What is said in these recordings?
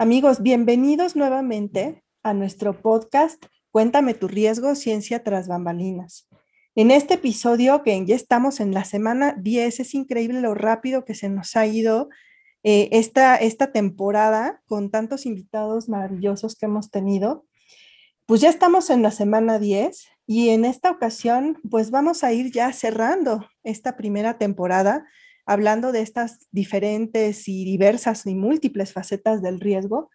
Amigos, bienvenidos nuevamente a nuestro podcast Cuéntame tu riesgo, ciencia tras bambalinas. En este episodio, que ya estamos en la semana 10, es increíble lo rápido que se nos ha ido eh, esta, esta temporada con tantos invitados maravillosos que hemos tenido. Pues ya estamos en la semana 10 y en esta ocasión, pues vamos a ir ya cerrando esta primera temporada hablando de estas diferentes y diversas y múltiples facetas del riesgo,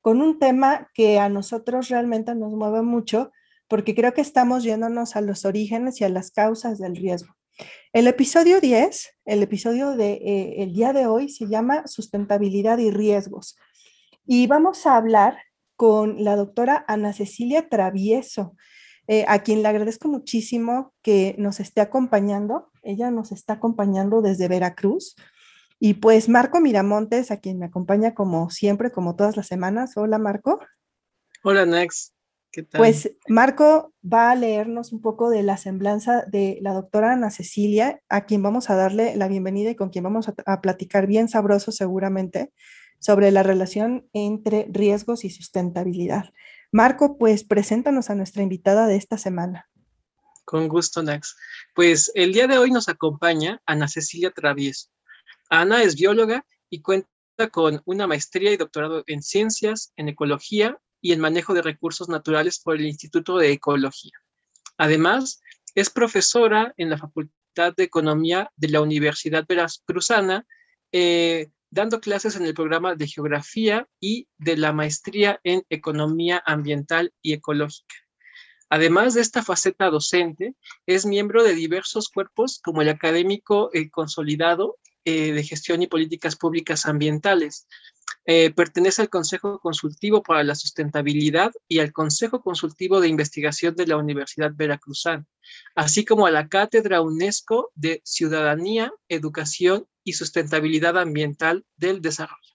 con un tema que a nosotros realmente nos mueve mucho, porque creo que estamos yéndonos a los orígenes y a las causas del riesgo. El episodio 10, el episodio de, eh, día de hoy se llama Sustentabilidad y Riesgos. Y vamos a hablar con la doctora Ana Cecilia Travieso, eh, a quien le agradezco muchísimo que nos esté acompañando. Ella nos está acompañando desde Veracruz. Y pues Marco Miramontes, a quien me acompaña como siempre, como todas las semanas. Hola, Marco. Hola, Nex. ¿Qué tal? Pues Marco va a leernos un poco de la semblanza de la doctora Ana Cecilia, a quien vamos a darle la bienvenida y con quien vamos a, a platicar bien sabroso seguramente sobre la relación entre riesgos y sustentabilidad. Marco, pues preséntanos a nuestra invitada de esta semana. Con gusto, Nax. Pues el día de hoy nos acompaña Ana Cecilia Travieso. Ana es bióloga y cuenta con una maestría y doctorado en ciencias, en ecología y en manejo de recursos naturales por el Instituto de Ecología. Además, es profesora en la Facultad de Economía de la Universidad Veracruzana, eh, dando clases en el programa de Geografía y de la maestría en Economía Ambiental y Ecológica. Además de esta faceta docente, es miembro de diversos cuerpos como el académico eh, consolidado eh, de gestión y políticas públicas ambientales. Eh, pertenece al Consejo Consultivo para la Sustentabilidad y al Consejo Consultivo de Investigación de la Universidad Veracruzana, así como a la Cátedra UNESCO de Ciudadanía, Educación y Sustentabilidad Ambiental del Desarrollo.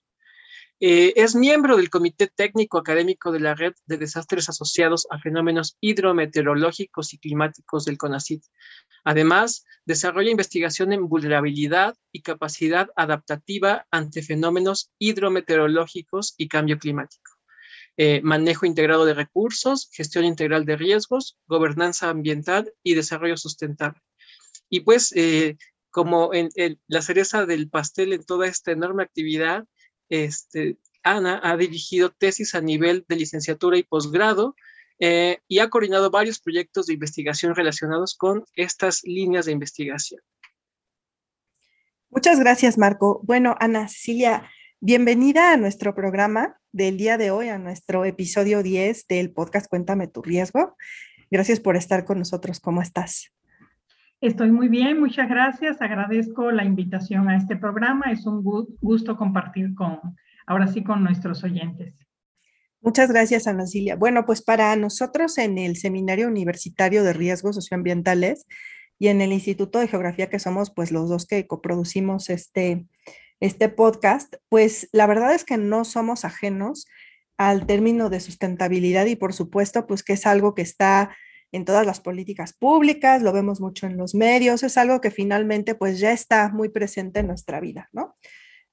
Eh, es miembro del Comité Técnico Académico de la Red de Desastres Asociados a Fenómenos Hidrometeorológicos y Climáticos del CONACYT. Además, desarrolla investigación en vulnerabilidad y capacidad adaptativa ante fenómenos hidrometeorológicos y cambio climático. Eh, manejo integrado de recursos, gestión integral de riesgos, gobernanza ambiental y desarrollo sustentable. Y pues, eh, como en, la cereza del pastel en toda esta enorme actividad, este, Ana ha dirigido tesis a nivel de licenciatura y posgrado eh, y ha coordinado varios proyectos de investigación relacionados con estas líneas de investigación. Muchas gracias, Marco. Bueno, Ana Cecilia, bienvenida a nuestro programa del día de hoy, a nuestro episodio 10 del podcast Cuéntame tu riesgo. Gracias por estar con nosotros. ¿Cómo estás? Estoy muy bien, muchas gracias. Agradezco la invitación a este programa. Es un gusto compartir con, ahora sí, con nuestros oyentes. Muchas gracias, Ana Cilia. Bueno, pues para nosotros en el Seminario Universitario de Riesgos Socioambientales y en el Instituto de Geografía, que somos pues los dos que coproducimos este, este podcast, pues la verdad es que no somos ajenos al término de sustentabilidad y por supuesto pues que es algo que está en todas las políticas públicas, lo vemos mucho en los medios, es algo que finalmente pues ya está muy presente en nuestra vida, ¿no?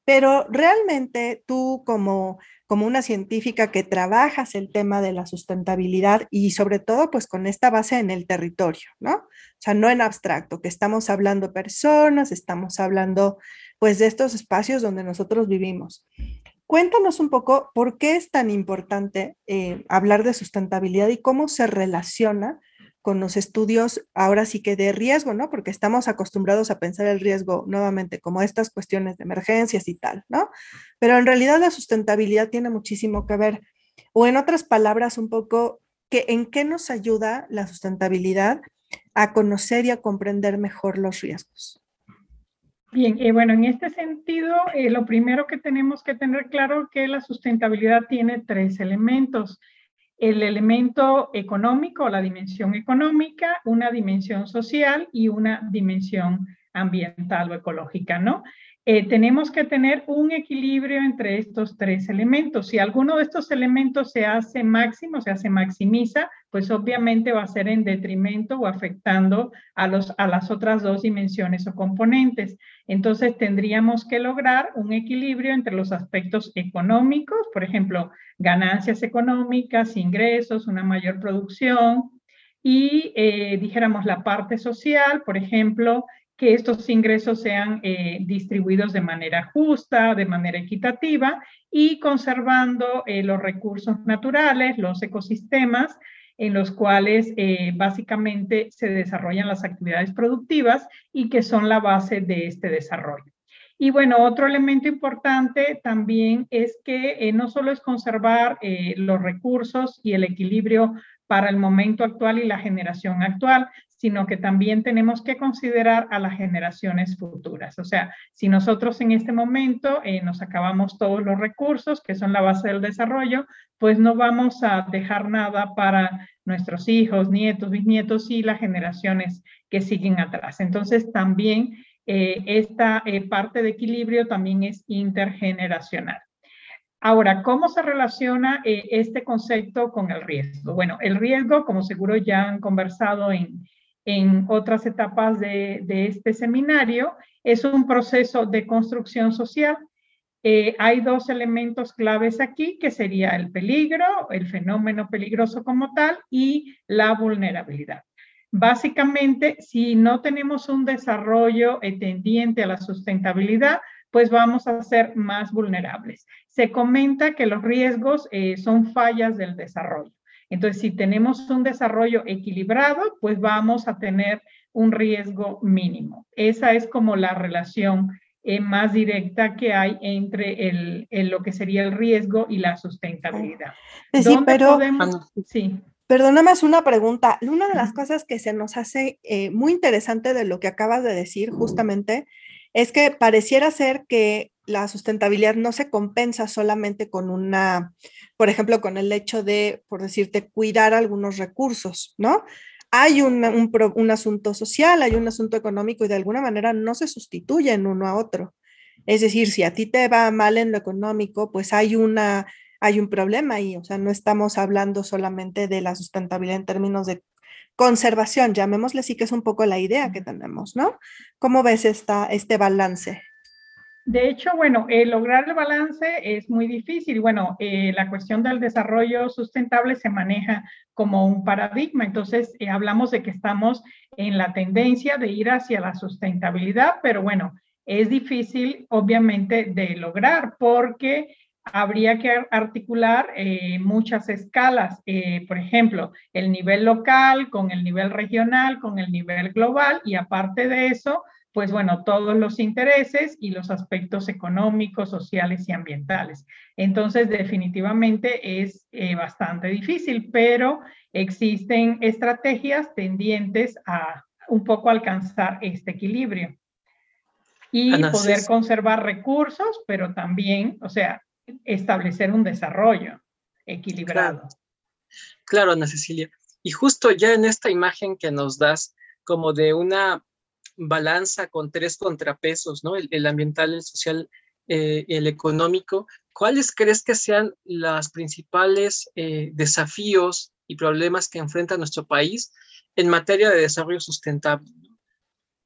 Pero realmente tú como, como una científica que trabajas el tema de la sustentabilidad y sobre todo pues con esta base en el territorio, ¿no? O sea, no en abstracto, que estamos hablando personas, estamos hablando pues de estos espacios donde nosotros vivimos. Cuéntanos un poco por qué es tan importante eh, hablar de sustentabilidad y cómo se relaciona con los estudios ahora sí que de riesgo, ¿no? Porque estamos acostumbrados a pensar el riesgo nuevamente como estas cuestiones de emergencias y tal, ¿no? Pero en realidad la sustentabilidad tiene muchísimo que ver, o en otras palabras, un poco, que ¿en qué nos ayuda la sustentabilidad a conocer y a comprender mejor los riesgos? Bien, eh, bueno, en este sentido, eh, lo primero que tenemos que tener claro es que la sustentabilidad tiene tres elementos. El elemento económico, la dimensión económica, una dimensión social y una dimensión ambiental o ecológica, ¿no? Eh, tenemos que tener un equilibrio entre estos tres elementos. Si alguno de estos elementos se hace máximo, se hace maximiza, pues obviamente va a ser en detrimento o afectando a, los, a las otras dos dimensiones o componentes. Entonces tendríamos que lograr un equilibrio entre los aspectos económicos, por ejemplo, ganancias económicas, ingresos, una mayor producción, y eh, dijéramos la parte social, por ejemplo, que estos ingresos sean eh, distribuidos de manera justa, de manera equitativa y conservando eh, los recursos naturales, los ecosistemas en los cuales eh, básicamente se desarrollan las actividades productivas y que son la base de este desarrollo. Y bueno, otro elemento importante también es que no solo es conservar los recursos y el equilibrio para el momento actual y la generación actual, sino que también tenemos que considerar a las generaciones futuras. O sea, si nosotros en este momento eh, nos acabamos todos los recursos, que son la base del desarrollo, pues no vamos a dejar nada para nuestros hijos, nietos, bisnietos y las generaciones que siguen atrás. Entonces, también eh, esta eh, parte de equilibrio también es intergeneracional. Ahora, ¿cómo se relaciona este concepto con el riesgo? Bueno, el riesgo, como seguro ya han conversado en, en otras etapas de, este seminario, es un proceso de construcción social. Eh, hay dos elementos claves aquí, que sería el peligro, el fenómeno peligroso como tal, y la vulnerabilidad. Básicamente, si no tenemos un desarrollo tendiente a la sustentabilidad, pues vamos a ser más vulnerables. Se comenta que los riesgos eh, son fallas del desarrollo. Entonces, si tenemos un desarrollo equilibrado, pues vamos a tener un riesgo mínimo. Esa es como la relación eh, más directa que hay entre el, lo que sería el riesgo y la sustentabilidad. Sí, pero sí. Perdona más una pregunta. Una de las cosas que se nos hace eh, muy interesante de lo que acabas de decir justamente es que pareciera ser que la sustentabilidad no se compensa solamente con una, por ejemplo, con el hecho de, por decirte, cuidar algunos recursos, ¿no? Hay un, un, asunto social, hay un asunto económico y de alguna manera no se sustituyen uno a otro. Es decir, si a ti te va mal en lo económico, pues hay una, hay un problema ahí. O sea, no estamos hablando solamente de la sustentabilidad en términos de conservación, llamémosle así, que es un poco la idea que tenemos, ¿no? ¿Cómo ves esta, este balance? De hecho, bueno, lograr el balance es muy difícil. Bueno, eh, la cuestión del desarrollo sustentable se maneja como un paradigma. Entonces, eh, hablamos de que estamos en la tendencia de ir hacia la sustentabilidad, pero bueno, es difícil, obviamente, de lograr porque habría que articular eh, muchas escalas, por ejemplo, el nivel local con el nivel regional, con el nivel global y aparte de eso, pues bueno, todos los intereses y los aspectos económicos, sociales y ambientales. Entonces, definitivamente es eh, bastante difícil, pero existen estrategias tendientes a un poco alcanzar este equilibrio y poder conservar recursos, pero también, o sea, establecer un desarrollo equilibrado. Claro, claro Ana Cecilia. Y justo ya en esta imagen que nos das como de una balanza con tres contrapesos, ¿no? El, ambiental, el social, eh, el económico. ¿Cuáles crees que sean los principales eh, desafíos y problemas que enfrenta nuestro país en materia de desarrollo sustentable?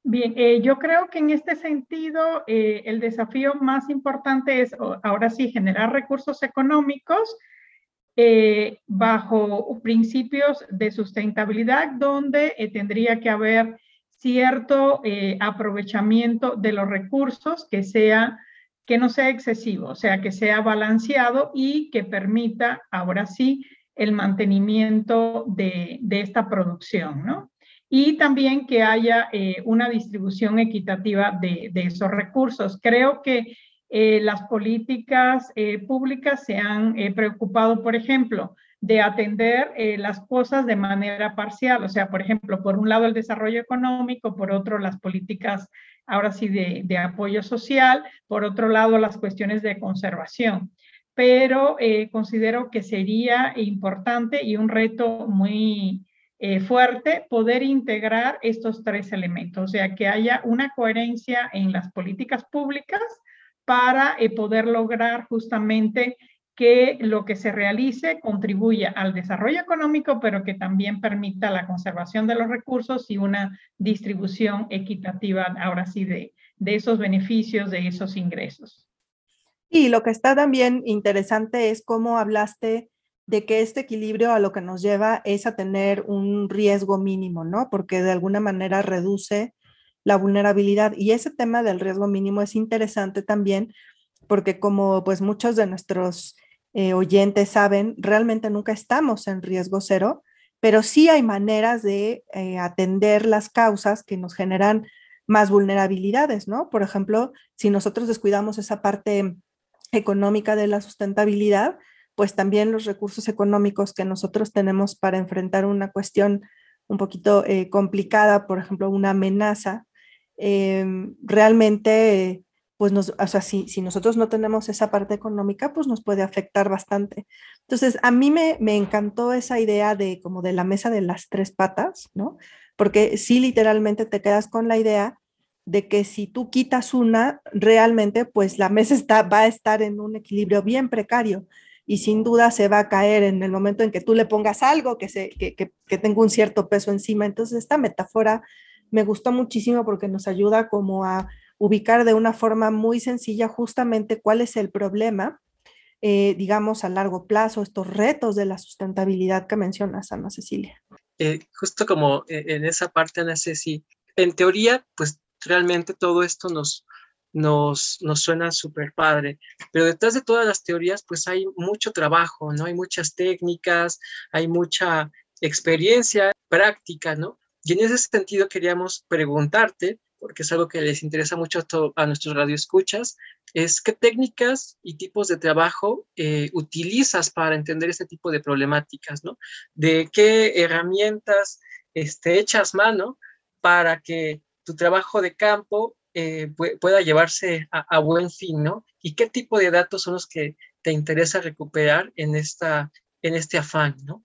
Bien, eh, yo creo que en este sentido el desafío más importante es ahora sí generar recursos económicos bajo principios de sustentabilidad donde tendría que haber cierto eh, aprovechamiento de los recursos que sea que no sea excesivo, o sea, que sea balanceado y que permita ahora sí el mantenimiento de, esta producción, ¿no? Y también que haya eh, una distribución equitativa de, esos recursos. Creo que eh, las políticas públicas se han preocupado, por ejemplo, de atender eh, las cosas de manera parcial, o sea, por ejemplo, por un lado el desarrollo económico, por otro las políticas, ahora sí, de, de apoyo social, por otro lado las cuestiones de conservación. Pero eh, considero que sería importante y un reto muy eh, fuerte poder integrar estos tres elementos, o sea, que haya una coherencia en las políticas públicas para poder lograr justamente que lo que se realice contribuya al desarrollo económico, pero que también permita la conservación de los recursos y una distribución equitativa, ahora sí, de, de esos beneficios, de esos ingresos. Y lo que está también interesante es cómo hablaste de que este equilibrio a lo que nos lleva es a tener un riesgo mínimo, ¿no? Porque de alguna manera reduce la vulnerabilidad. Y ese tema del riesgo mínimo es interesante también porque como pues muchos de nuestros eh, oyentes saben, realmente nunca estamos en riesgo cero, pero sí hay maneras de eh, atender las causas que nos generan más vulnerabilidades, ¿no? Por ejemplo, si nosotros descuidamos esa parte económica de la sustentabilidad, pues también los recursos económicos que nosotros tenemos para enfrentar una cuestión un poquito eh, complicada, por ejemplo, una amenaza, realmente pues nos, o sea, si, si, nosotros no tenemos esa parte económica, pues nos puede afectar bastante. Entonces, a mí me, me, encantó esa idea de como de la mesa de las tres patas, ¿no? Porque sí, literalmente te quedas con la idea de que si tú quitas una, realmente, pues la mesa está, va a estar en un equilibrio bien precario y sin duda se va a caer en el momento en que tú le pongas algo que, se, que, que, que tenga un cierto peso encima. Entonces, esta metáfora me gustó muchísimo porque nos ayuda como a ubicar de una forma muy sencilla justamente cuál es el problema, eh, digamos, a largo plazo, estos retos de la sustentabilidad que mencionas, Ana Cecilia. Eh, justo como eh, en esa parte, Ana Cecilia, en teoría, pues realmente todo esto nos, nos, nos suena súper padre, pero detrás de todas las teorías, pues hay mucho trabajo, ¿no? Hay muchas técnicas, hay mucha experiencia práctica, ¿no? Y en ese sentido queríamos preguntarte porque es algo que les interesa mucho a, nuestros radioescuchas, es qué técnicas y tipos de trabajo eh, utilizas para entender este tipo de problemáticas, ¿no? De qué herramientas este, echas mano para que tu trabajo de campo eh, pueda llevarse a, buen fin, ¿no? Y qué tipo de datos son los que te interesa recuperar en, esta, en este afán, ¿no?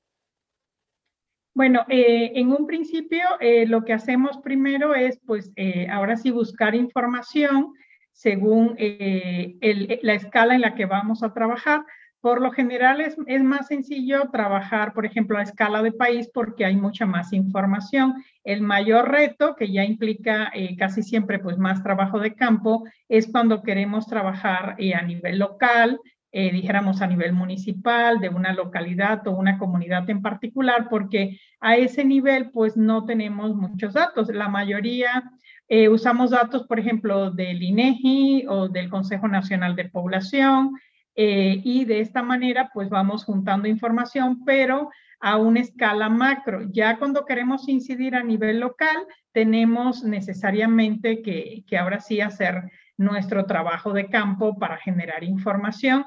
Bueno, eh, en un principio eh, lo que hacemos primero es, pues, eh, ahora sí buscar información según la escala en la que vamos a trabajar. Por lo general es, más sencillo trabajar, por ejemplo, a escala de país porque hay mucha más información. El mayor reto, que ya implica casi siempre pues más trabajo de campo, es cuando queremos trabajar a nivel local, eh, dijéramos a nivel municipal, de una localidad o una comunidad en particular, porque a ese nivel pues no tenemos muchos datos. La mayoría eh, usamos datos, por ejemplo, del INEGI o del Consejo Nacional de Población, eh, y de esta manera pues vamos juntando información, pero a una escala macro. Ya cuando queremos incidir a nivel local, tenemos necesariamente que, que ahora sí hacer nuestro trabajo de campo para generar información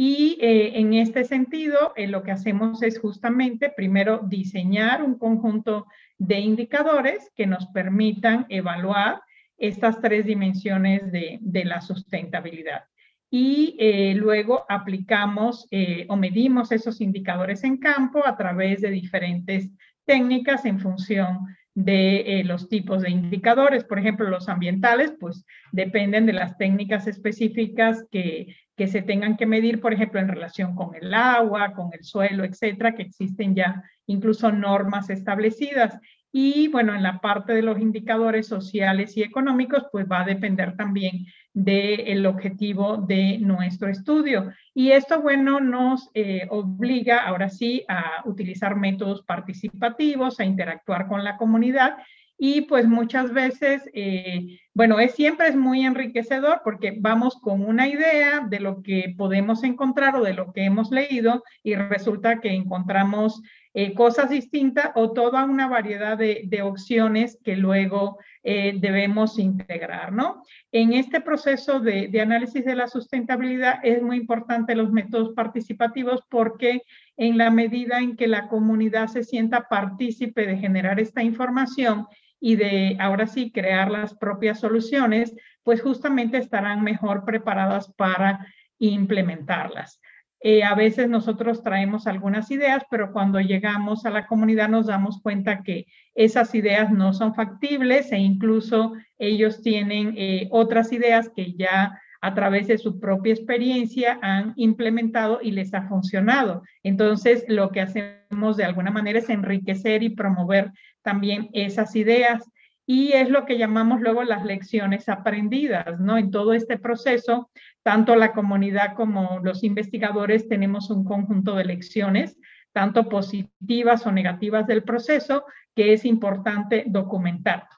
y eh, en este sentido, eh, lo que hacemos es justamente primero diseñar un conjunto de indicadores que nos permitan evaluar estas tres dimensiones de, la sustentabilidad. Y eh, luego aplicamos o medimos esos indicadores en campo a través de diferentes técnicas en función de los tipos de indicadores. Por ejemplo, los ambientales, pues dependen de las técnicas específicas que que se tengan que medir, por ejemplo, en relación con el agua, con el suelo, etcétera, que existen ya incluso normas establecidas. Y bueno, en la parte de los indicadores sociales y económicos, pues va a depender también del objetivo de nuestro estudio. Y esto, bueno, nos eh, obliga ahora sí a utilizar métodos participativos, a interactuar con la comunidad y pues muchas veces, eh, bueno, es siempre es muy enriquecedor porque vamos con una idea de lo que podemos encontrar o de lo que hemos leído y resulta que encontramos eh, cosas distintas o toda una variedad de, opciones que luego eh, debemos integrar, ¿no? En este proceso de, de, análisis de la sustentabilidad es muy importante los métodos participativos porque en la medida en que la comunidad se sienta partícipe de generar esta información y de ahora sí crear las propias soluciones, pues justamente estarán mejor preparadas para implementarlas. Eh, a veces nosotros traemos algunas ideas, pero cuando llegamos a la comunidad nos damos cuenta que esas ideas no son factibles e incluso ellos tienen eh, otras ideas que ya a través de su propia experiencia han implementado y les ha funcionado. Entonces, lo que hacemos de alguna manera es enriquecer y promover también esas ideas y es lo que llamamos luego las lecciones aprendidas, ¿no? En todo este proceso, tanto la comunidad como los investigadores tenemos un conjunto de lecciones, tanto positivas o negativas del proceso, que es importante documentar.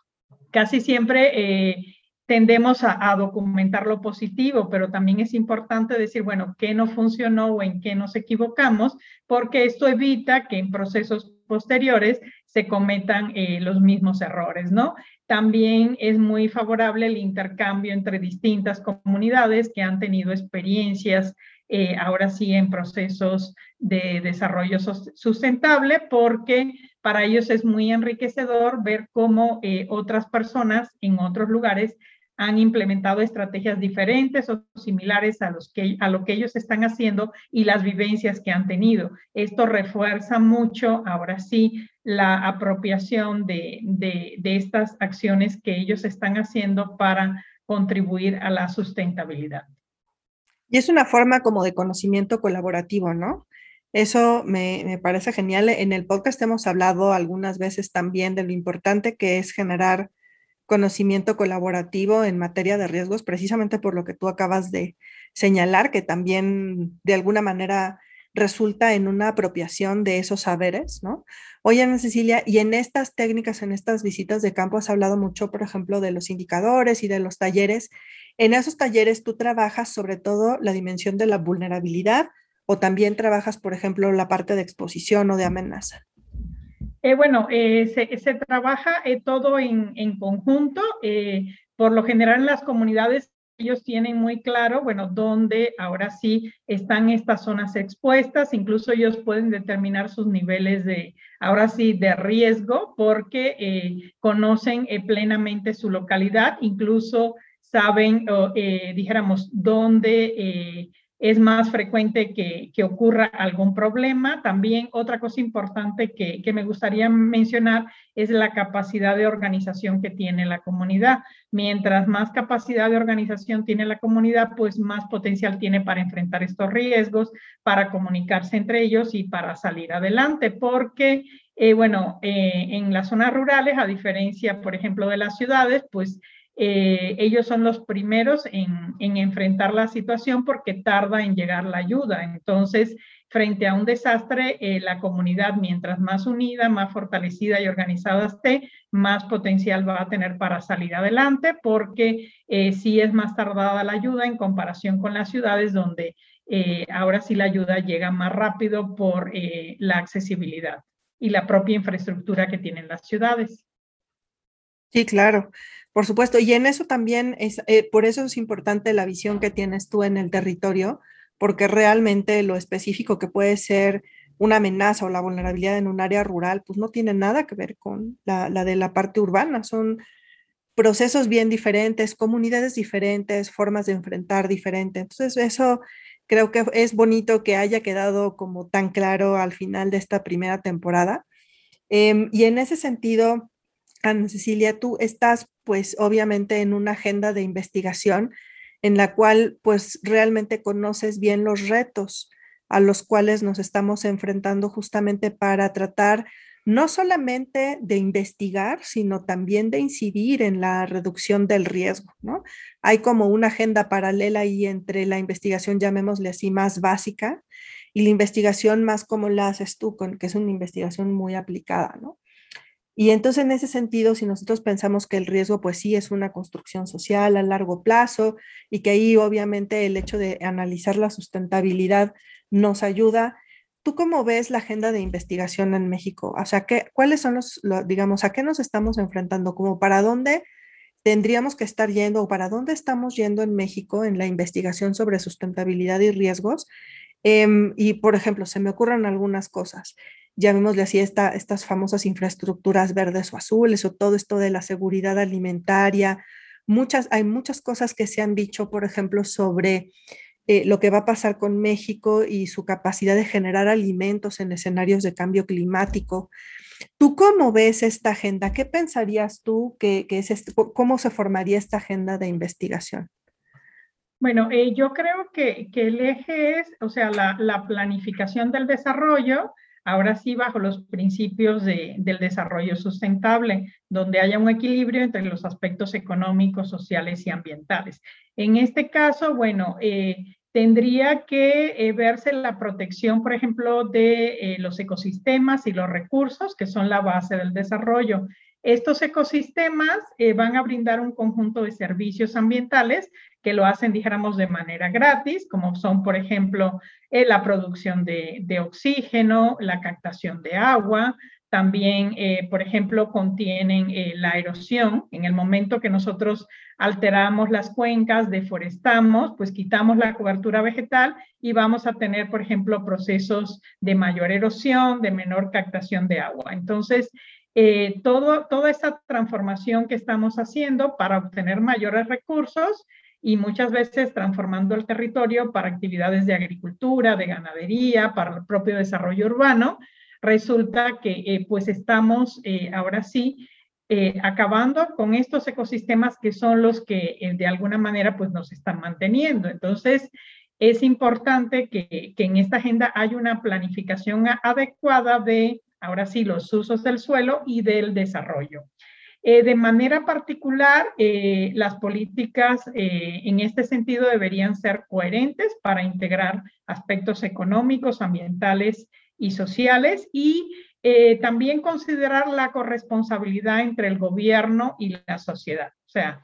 Casi siempre eh, tendemos a, documentar lo positivo, pero también es importante decir, bueno, qué no funcionó o en qué nos equivocamos, porque esto evita que en procesos posteriores se cometan eh, los mismos errores, ¿no? También es muy favorable el intercambio entre distintas comunidades que han tenido experiencias eh, ahora sí en procesos de desarrollo sustentable, porque para ellos es muy enriquecedor ver cómo eh, otras personas en otros lugares han implementado estrategias diferentes o similares a, los que, a lo que ellos están haciendo y las vivencias que han tenido. Esto refuerza mucho, ahora sí, la apropiación de, de, estas acciones que ellos están haciendo para contribuir a la sustentabilidad. Y es una forma como de conocimiento colaborativo, ¿no? Eso me, me, parece genial. En el podcast hemos hablado algunas veces también de lo importante que es generar conocimiento colaborativo en materia de riesgos, precisamente por lo que tú acabas de señalar, que también de alguna manera resulta en una apropiación de esos saberes, ¿no? Oye, Ana Cecilia, y en estas técnicas, en estas visitas de campo, has hablado mucho, por ejemplo, de los indicadores y de los talleres. En esos talleres tú trabajas sobre todo la dimensión de la vulnerabilidad o también trabajas, por ejemplo, la parte de exposición o de amenaza. Eh, bueno, eh, se, trabaja eh, todo en, conjunto. por lo general en las comunidades ellos tienen muy claro, bueno, dónde ahora sí están estas zonas expuestas, incluso ellos pueden determinar sus niveles de, ahora sí, de riesgo, porque conocen plenamente su localidad, incluso saben, dijéramos, dónde es más frecuente que, ocurra algún problema. También otra cosa importante que, me gustaría mencionar es la capacidad de organización que tiene la comunidad. Mientras más capacidad de organización tiene la comunidad, pues más potencial tiene para enfrentar estos riesgos, para comunicarse entre ellos y para salir adelante, porque eh, bueno, eh, en las zonas rurales, a diferencia, por ejemplo, de las ciudades, pues eh, ellos son los primeros en, enfrentar la situación porque tarda en llegar la ayuda. Entonces, frente a un desastre, eh, la comunidad, mientras más unida, más fortalecida y organizada esté, más potencial va a tener para salir adelante, porque eh, sí es más tardada la ayuda en comparación con las ciudades donde ahora sí la ayuda llega más rápido por la accesibilidad y la propia infraestructura que tienen las ciudades. Sí, claro. Por supuesto, y en eso también es, eh, por eso es importante la visión que tienes tú en el territorio, porque realmente lo específico que puede ser una amenaza o la vulnerabilidad en un área rural, pues no tiene nada que ver con la, de la parte urbana, son procesos bien diferentes, comunidades diferentes, formas de enfrentar diferentes. Entonces, eso creo que es bonito que haya quedado como tan claro al final de esta primera temporada. Em, y en ese sentido, Ana Cecilia, tú estás pues obviamente en una agenda de investigación en la cual pues realmente conoces bien los retos a los cuales nos estamos enfrentando justamente para tratar no solamente de investigar, sino también de incidir en la reducción del riesgo, ¿no? Hay como una agenda paralela ahí entre la investigación, llamémosle así, más básica y la investigación más como la haces tú, con, que es una investigación muy aplicada, ¿no? Y entonces en ese sentido, si nosotros pensamos que el riesgo pues sí es una construcción social a largo plazo y que ahí obviamente el hecho de analizar la sustentabilidad nos ayuda, ¿tú cómo ves la agenda de investigación en México? O sea, ¿qué, ¿cuáles son los, digamos, a qué nos estamos enfrentando? ¿Como para dónde tendríamos que estar yendo o para dónde estamos yendo en México en la investigación sobre sustentabilidad y riesgos? Em, y, por ejemplo, se me ocurren algunas cosas. Llamémosle así esta, estas famosas infraestructuras verdes o azules o todo esto de la seguridad alimentaria. Muchas, hay muchas cosas que se han dicho, por ejemplo, sobre eh, lo que va a pasar con México y su capacidad de generar alimentos en escenarios de cambio climático. ¿Tú cómo ves esta agenda? ¿Qué pensarías tú que, es este, cómo se formaría esta agenda de investigación? Bueno, eh, yo creo que, el eje es, o sea, la, planificación del desarrollo, ahora sí bajo los principios del desarrollo sustentable, donde haya un equilibrio entre los aspectos económicos, sociales y ambientales. En este caso, bueno, eh, tendría que eh, verse la protección, por ejemplo, de los ecosistemas y los recursos, que son la base del desarrollo. Estos ecosistemas van a brindar un conjunto de servicios ambientales que lo hacen, dijéramos, de manera gratis, como son, por ejemplo, eh, la producción de, oxígeno, la captación de agua, también, eh, por ejemplo, contienen eh, la erosión. En el momento que nosotros alteramos las cuencas, deforestamos, pues quitamos la cobertura vegetal y vamos a tener, por ejemplo, procesos de mayor erosión, de menor captación de agua. Entonces, toda esa transformación que estamos haciendo para obtener mayores recursos y muchas veces transformando el territorio para actividades de agricultura, de ganadería, para el propio desarrollo urbano, resulta que eh, pues estamos eh, ahora sí eh, acabando con estos ecosistemas que son los que de alguna manera pues nos están manteniendo. Entonces, es importante que, que en esta agenda haya una planificación adecuada de, ahora sí, los usos del suelo y del desarrollo. Eh, de manera particular, eh, las políticas eh, en este sentido deberían ser coherentes para integrar aspectos económicos, ambientales y sociales y también considerar la corresponsabilidad entre el gobierno y la sociedad. O sea,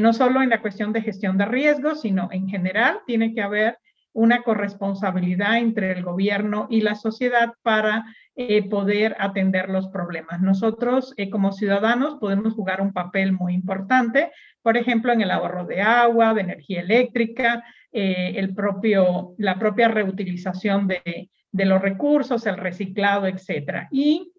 no solo en la cuestión de gestión de riesgos, sino en general tiene que haber una corresponsabilidad entre el gobierno y la sociedad para eh, poder atender los problemas. Nosotros eh, como ciudadanos podemos jugar un papel muy importante, por ejemplo, en el ahorro de agua, de energía eléctrica, eh, el propio, la propia reutilización de, los recursos, el reciclado, etcétera. Y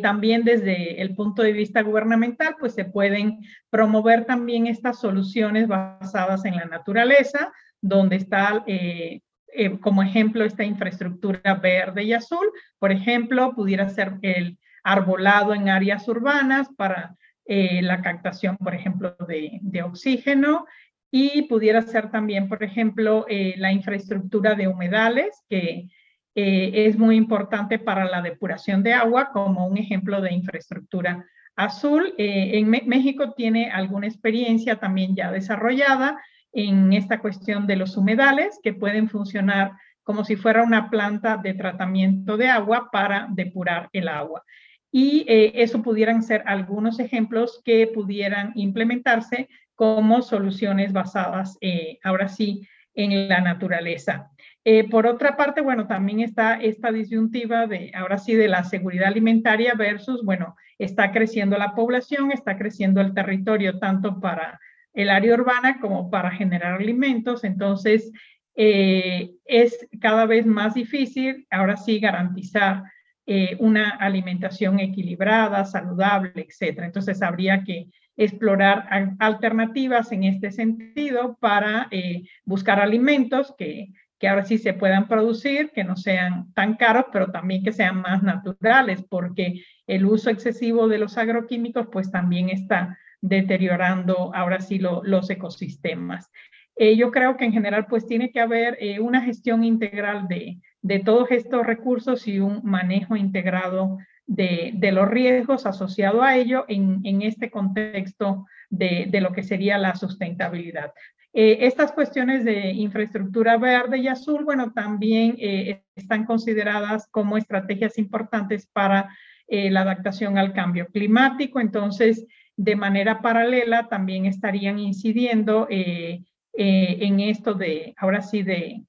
también desde el punto de vista gubernamental, pues se pueden promover también estas soluciones basadas en la naturaleza, donde está eh, eh, como ejemplo esta infraestructura verde y azul. Por ejemplo, pudiera ser el arbolado en áreas urbanas para eh, la captación, por ejemplo, de, de, oxígeno y pudiera ser también, por ejemplo, la infraestructura de humedales, que es muy importante para la depuración de agua como un ejemplo de infraestructura azul. en México tiene alguna experiencia también ya desarrollada en esta cuestión de los humedales que pueden funcionar como si fuera una planta de tratamiento de agua para depurar el agua. Y eh, eso pudieran ser algunos ejemplos que pudieran implementarse como soluciones basadas, eh, ahora sí, en la naturaleza. Eh, por otra parte, bueno, también está esta disyuntiva de, ahora sí, de la seguridad alimentaria versus, bueno, está creciendo la población, está creciendo el territorio tanto para el área urbana como para generar alimentos. Entonces, eh, es cada vez más difícil, ahora sí, garantizar eh, una alimentación equilibrada, saludable, etc. Entonces, habría que explorar alternativas en este sentido para eh, buscar alimentos que, que ahora sí se puedan producir, que no sean tan caros, pero también que sean más naturales, porque el uso excesivo de los agroquímicos pues también está deteriorando ahora sí los ecosistemas. Eh, yo creo que en general pues tiene que haber eh, una gestión integral de, de, todos estos recursos y un manejo integrado de, de los riesgos asociados a ello en, en este contexto de, de, lo que sería la sustentabilidad. Eh, estas cuestiones de infraestructura verde y azul, bueno, también están consideradas como estrategias importantes para la adaptación al cambio climático. Entonces, de manera paralela también estarían incidiendo eh, eh, en esto de, ahora sí, de,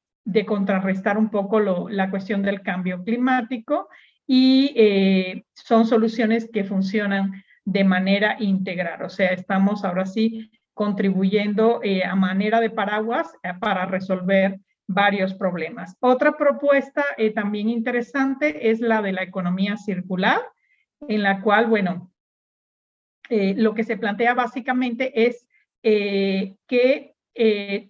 contrarrestar un poco la cuestión del cambio climático y eh, son soluciones que funcionan de manera integral. O sea, estamos ahora sí contribuyendo a manera de paraguas para resolver varios problemas. Otra propuesta también interesante es la de la economía circular, en la cual, bueno, eh, lo que se plantea básicamente es eh, que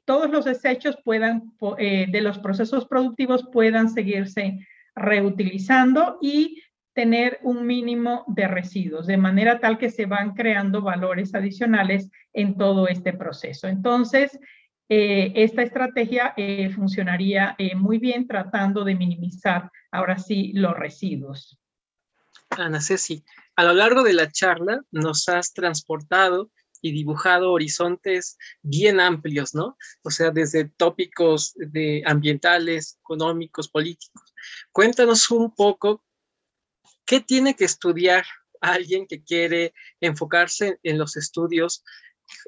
todos los desechos puedan, de los procesos productivos puedan seguirse reutilizando y tener un mínimo de residuos, de manera tal que se van creando valores adicionales en todo este proceso. Entonces, eh, esta estrategia eh, funcionaría eh, muy bien tratando de minimizar ahora sí los residuos. Ana Ceci, a lo largo de la charla nos has transportado y dibujado horizontes bien amplios, ¿no? O sea, desde tópicos de ambientales, económicos, políticos. Cuéntanos un poco qué tiene que estudiar alguien que quiere enfocarse en los estudios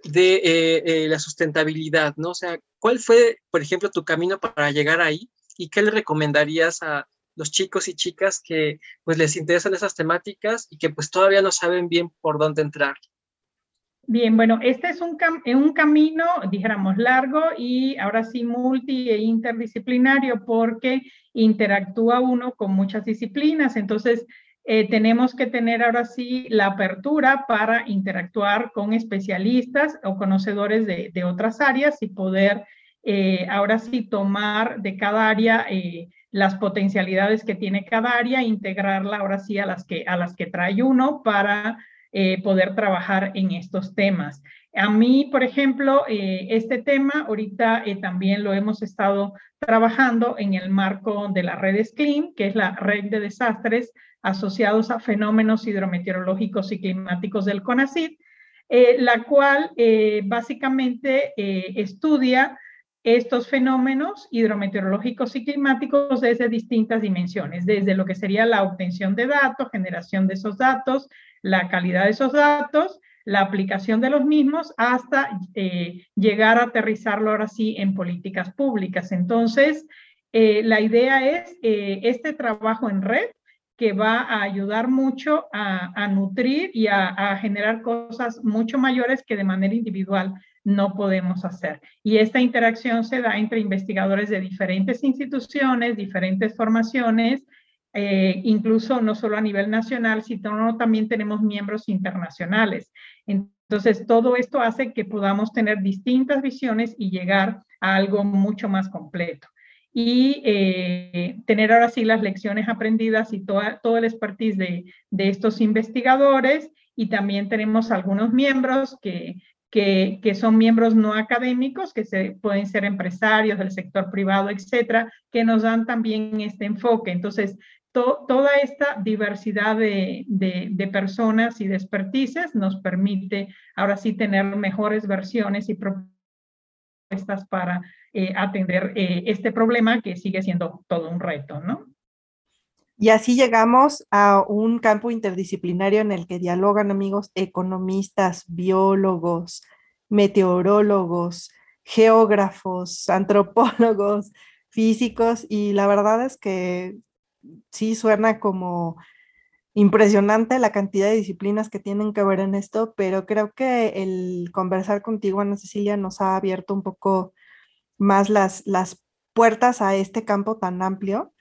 de eh, eh, la sustentabilidad, ¿no? O sea, ¿cuál fue, por ejemplo, tu camino para llegar ahí y qué le recomendarías a los chicos y chicas que pues les interesan esas temáticas y que pues todavía no saben bien por dónde entrar? Bien, bueno, este es un, un camino, dijéramos, largo y ahora sí multi e interdisciplinario porque interactúa uno con muchas disciplinas. Entonces, eh, tenemos que tener ahora sí la apertura para interactuar con especialistas o conocedores de, otras áreas y poder eh, ahora sí tomar de cada área eh, las potencialidades que tiene cada área, integrarla ahora sí a las que, a las que trae uno para poder trabajar en estos temas. A mí, por ejemplo, este tema ahorita también lo hemos estado trabajando en el marco de la red SCLEAN, que es la red de desastres asociados a fenómenos hidrometeorológicos y climáticos del CONACYT, eh, la cual eh, básicamente eh, estudia estos fenómenos hidrometeorológicos y climáticos desde distintas dimensiones, desde lo que sería la obtención de datos, generación de esos datos, la calidad de esos datos, la aplicación de los mismos, hasta llegar a aterrizarlo ahora sí en políticas públicas. Entonces, la idea es este trabajo en red que va a ayudar mucho a, nutrir y a, generar cosas mucho mayores que de manera individual no podemos hacer. Y esta interacción se da entre investigadores de diferentes instituciones, diferentes formaciones, eh, incluso no solo a nivel nacional, sino también tenemos miembros internacionales. Entonces, todo esto hace que podamos tener distintas visiones y llegar a algo mucho más completo y eh, tener ahora sí las lecciones aprendidas y toda, todo el expertise de, de, estos investigadores y también tenemos algunos miembros que, que, que, son miembros no académicos, que se, pueden ser empresarios del sector privado, etcétera, que nos dan también este enfoque. Entonces, toda esta diversidad de, de, personas y de expertices nos permite ahora sí tener mejores versiones y propuestas para eh, atender eh, este problema que sigue siendo todo un reto, ¿no? Y así llegamos a un campo interdisciplinario en el que dialogan amigos economistas, biólogos, meteorólogos, geógrafos, antropólogos, físicos, y la verdad es que sí suena como impresionante la cantidad de disciplinas que tienen que ver en esto, pero creo que el conversar contigo, Ana Cecilia, nos ha abierto un poco más las, las puertas a este campo tan amplio.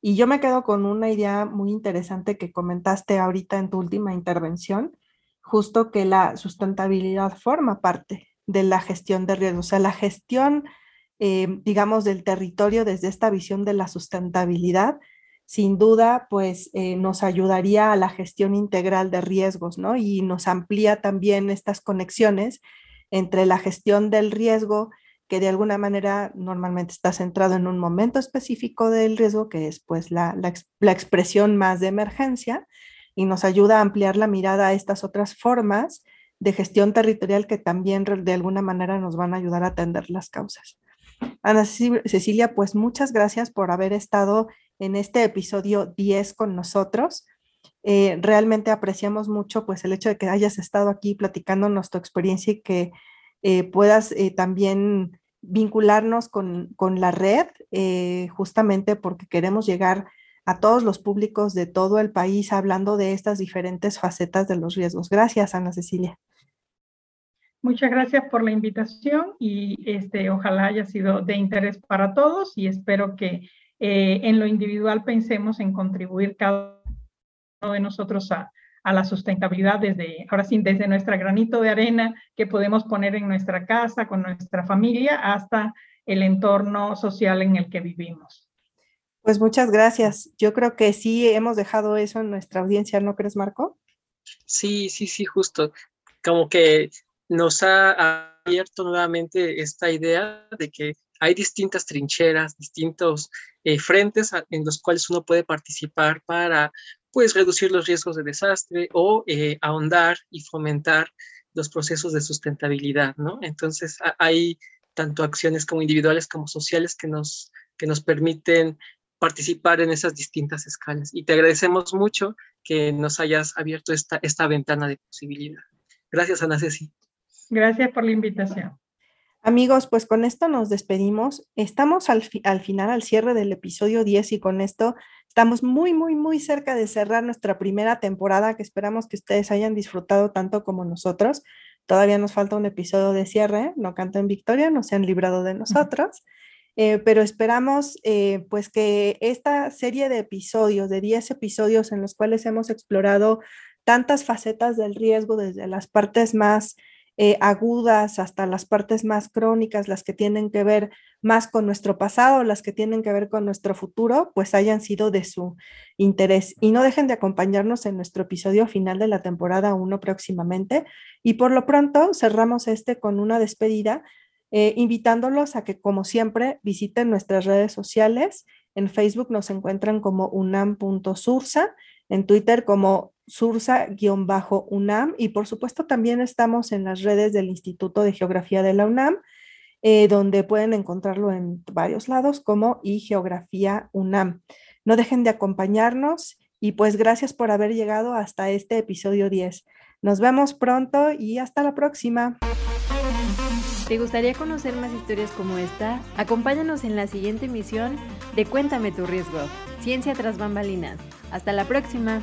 Y yo me quedo con una idea muy interesante que comentaste ahorita en tu última intervención, justo que la sustentabilidad forma parte de la gestión de riesgos, o sea, la gestión, eh, digamos, del territorio desde esta visión de la sustentabilidad, sin duda, pues eh, nos ayudaría a la gestión integral de riesgos, ¿no? Y nos amplía también estas conexiones entre la gestión del riesgo que de alguna manera normalmente está centrado en un momento específico del riesgo, que es pues la, la, expresión más de emergencia, y nos ayuda a ampliar la mirada a estas otras formas de gestión territorial que también de alguna manera nos van a ayudar a atender las causas. Ana Cecilia, pues muchas gracias por haber estado en este episodio 10 con nosotros. Eh, realmente apreciamos mucho pues el hecho de que hayas estado aquí platicándonos tu experiencia y que eh, puedas eh, también vincularnos con, la red, eh, justamente porque queremos llegar a todos los públicos de todo el país hablando de estas diferentes facetas de los riesgos. Gracias, Ana Cecilia. Muchas gracias por la invitación y este, ojalá haya sido de interés para todos y espero que eh, en lo individual pensemos en contribuir cada uno de nosotros a, a la sustentabilidad desde, ahora sí, desde nuestra granito de arena que podemos poner en nuestra casa, con nuestra familia, hasta el entorno social en el que vivimos. Pues muchas gracias. Yo creo que sí hemos dejado eso en nuestra audiencia, ¿no crees, Marco? Sí, sí, sí, justo. Como que nos ha abierto nuevamente esta idea de que hay distintas trincheras, distintos eh, frentes en los cuales uno puede participar para pues reducir los riesgos de desastre o eh, ahondar y fomentar los procesos de sustentabilidad, ¿no? Entonces hay tanto acciones como individuales como sociales que nos, que nos permiten participar en esas distintas escalas. Y te agradecemos mucho que nos hayas abierto esta, esta ventana de posibilidad. Gracias, Ana Ceci. Gracias por la invitación. Amigos, pues con esto nos despedimos. Estamos al, al, final, al cierre del episodio 10 y con esto estamos muy, muy, muy cerca de cerrar nuestra primera temporada que esperamos que ustedes hayan disfrutado tanto como nosotros. Todavía nos falta un episodio de cierre, no canten victoria, no se han librado de nosotros, eh, pero esperamos eh, pues que esta serie de episodios, de 10 episodios en los cuales hemos explorado tantas facetas del riesgo desde las partes más eh, agudas hasta las partes más crónicas, las que tienen que ver más con nuestro pasado, las que tienen que ver con nuestro futuro, pues hayan sido de su interés. Y no dejen de acompañarnos en nuestro episodio final de la temporada 1 próximamente. Y por lo pronto cerramos este con una despedida, eh, invitándolos a que, como siempre, visiten nuestras redes sociales. En Facebook nos encuentran como unam.sursa, en Twitter como sursa-unam y por supuesto también estamos en las redes del Instituto de Geografía de la UNAM, eh, donde pueden encontrarlo en varios lados como y Geografía UNAM. No dejen de acompañarnos y pues gracias por haber llegado hasta este episodio 10. Nos vemos pronto y hasta la próxima. ¿Te gustaría conocer más historias como esta? Acompáñanos en la siguiente emisión de Cuéntame tu riesgo, Ciencia tras bambalinas. Hasta la próxima.